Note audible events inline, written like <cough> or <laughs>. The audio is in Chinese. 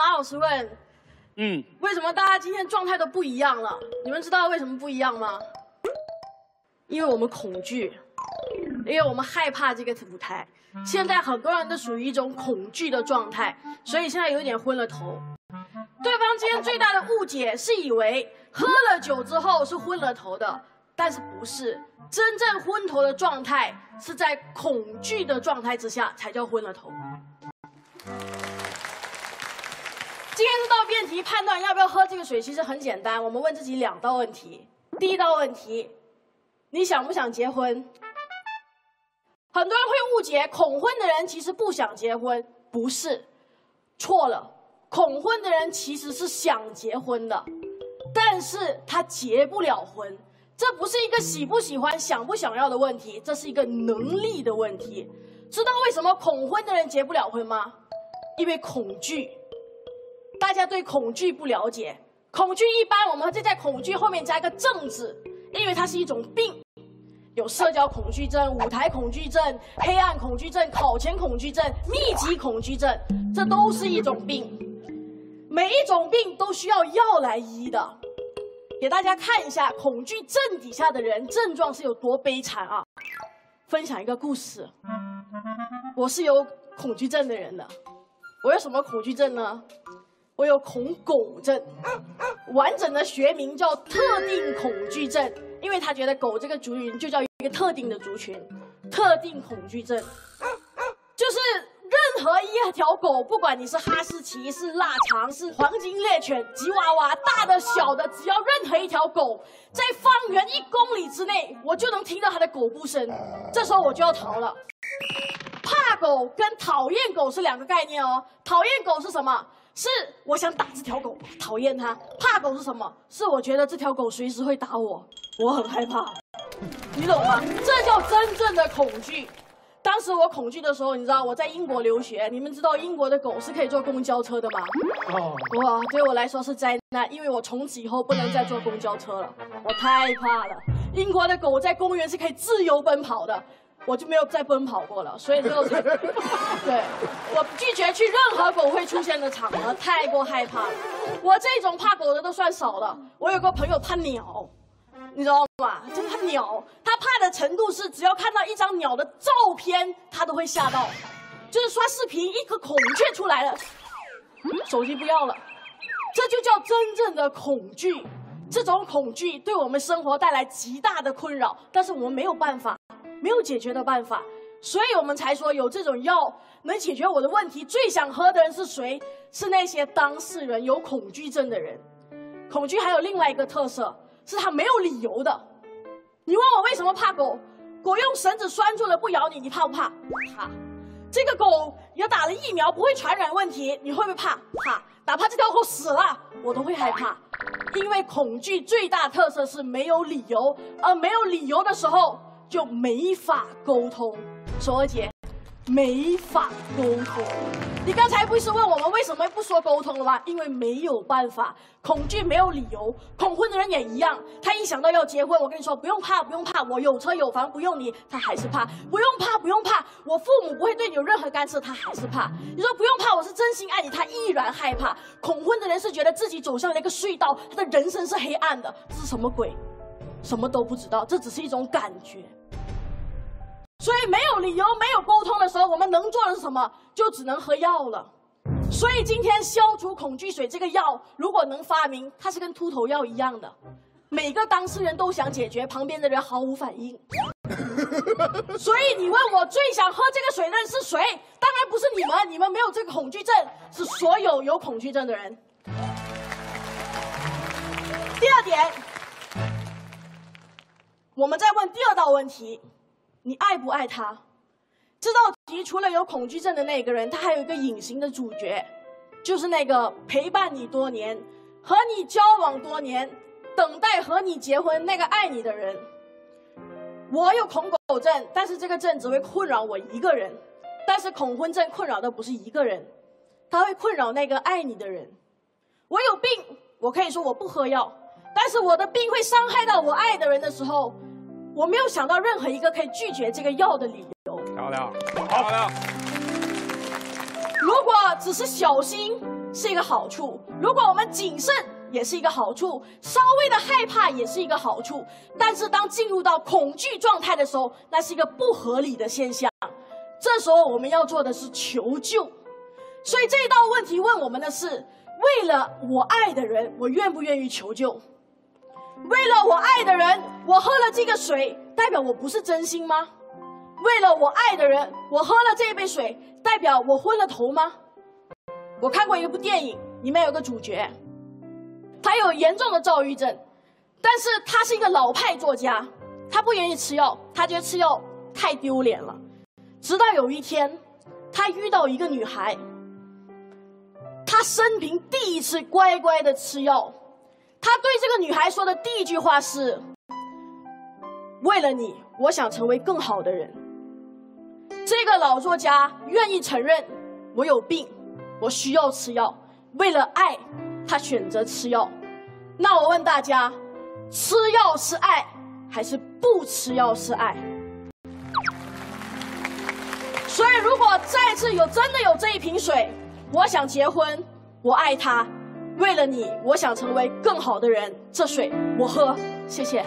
马老师问，嗯，为什么大家今天状态都不一样了？你们知道为什么不一样吗？因为我们恐惧，因为我们害怕这个舞台。现在很多人都属于一种恐惧的状态，所以现在有点昏了头。对方今天最大的误解是以为喝了酒之后是昏了头的，但是不是真正昏头的状态是在恐惧的状态之下才叫昏了头。今天这道辩题判断要不要喝这个水，其实很简单，我们问自己两道问题。第一道问题，你想不想结婚？很多人会误解恐婚的人其实不想结婚，不是，错了。恐婚的人其实是想结婚的，但是他结不了婚，这不是一个喜不喜欢、想不想要的问题，这是一个能力的问题。知道为什么恐婚的人结不了婚吗？因为恐惧。大家对恐惧不了解，恐惧一般我们就在恐惧后面加一个“症”字，因为它是一种病，有社交恐惧症、舞台恐惧症、黑暗恐惧症、考前恐惧症、密集恐惧症，这都是一种病。每一种病都需要药来医的，给大家看一下恐惧症底下的人症状是有多悲惨啊！分享一个故事，我是有恐惧症的人的，我有什么恐惧症呢？我有恐狗症，完整的学名叫特定恐惧症，因为他觉得狗这个族群就叫一个特定的族群，特定恐惧症，就是。任何一条狗，不管你是哈士奇、是腊肠、是黄金猎犬、吉娃娃，大的、小的，只要任何一条狗在方圆一公里之内，我就能听到它的狗步声。这时候我就要逃了。怕狗跟讨厌狗是两个概念哦。讨厌狗是什么？是我想打这条狗，讨厌它。怕狗是什么？是我觉得这条狗随时会打我，我很害怕。你懂吗？这叫真正的恐惧。当时我恐惧的时候，你知道我在英国留学，你们知道英国的狗是可以坐公交车的吗？哦，哇，对我来说是灾难，因为我从此以后不能再坐公交车了，我太怕了。英国的狗在公园是可以自由奔跑的，我就没有再奔跑过了，所以就 <laughs> 对，我拒绝去任何狗会出现的场合，太过害怕了。我这种怕狗的都算少了，我有个朋友怕鸟。你知道吗？就是他鸟，他怕的程度是，只要看到一张鸟的照片，他都会吓到。就是刷视频，一颗孔雀出来了，手机不要了，这就叫真正的恐惧。这种恐惧对我们生活带来极大的困扰，但是我们没有办法，没有解决的办法，所以我们才说有这种药能解决我的问题。最想喝的人是谁？是那些当事人有恐惧症的人。恐惧还有另外一个特色。是他没有理由的。你问我为什么怕狗？狗用绳子拴住了不咬你，你怕不怕？怕。这个狗也打了疫苗，不会传染问题，你会不会怕？怕。哪怕这条狗死了，我都会害怕。因为恐惧最大特色是没有理由，而没有理由的时候就没法沟通。索儿姐。没法沟通。你刚才不是问我们为什么不说沟通了吗？因为没有办法，恐惧没有理由。恐婚的人也一样，他一想到要结婚，我跟你说不用怕，不用怕，我有车有房，不用你，他还是怕。不用怕，不用怕，我父母不会对你有任何干涉，他还是怕。你说不用怕，我是真心爱你，他依然害怕。恐婚的人是觉得自己走向了一个隧道，他的人生是黑暗的，这是什么鬼？什么都不知道，这只是一种感觉。所以没有理由、没有沟通的时候，我们能做的是什么？就只能喝药了。所以今天消除恐惧水这个药，如果能发明，它是跟秃头药一样的，每个当事人都想解决，旁边的人毫无反应。<laughs> 所以你问我最想喝这个水的人是谁？当然不是你们，你们没有这个恐惧症，是所有有恐惧症的人。第二点，我们再问第二道问题。你爱不爱他？这道题除了有恐惧症的那个人，他还有一个隐形的主角，就是那个陪伴你多年、和你交往多年、等待和你结婚那个爱你的人。我有恐狗症，但是这个症只会困扰我一个人；但是恐婚症困扰的不是一个人，他会困扰那个爱你的人。我有病，我可以说我不喝药，但是我的病会伤害到我爱的人的时候。我没有想到任何一个可以拒绝这个药的理由。漂亮，漂亮。如果只是小心，是一个好处，如果我们谨慎也是一个好处，稍微的害怕也是一个好处。但是当进入到恐惧状态的时候，那是一个不合理的现象。这时候我们要做的是求救。所以这一道问题问我们的是：为了我爱的人，我愿不愿意求救？为了我爱的人，我喝了这个水，代表我不是真心吗？为了我爱的人，我喝了这杯水，代表我昏了头吗？我看过一部电影，里面有个主角，他有严重的躁郁症，但是他是一个老派作家，他不愿意吃药，他觉得吃药太丢脸了。直到有一天，他遇到一个女孩，他生平第一次乖乖的吃药。他对这个女孩说的第一句话是：“为了你，我想成为更好的人。”这个老作家愿意承认我有病，我需要吃药。为了爱，他选择吃药。那我问大家：吃药是爱，还是不吃药是爱？所以，如果再次有真的有这一瓶水，我想结婚，我爱他。为了你，我想成为更好的人。这水我喝，谢谢。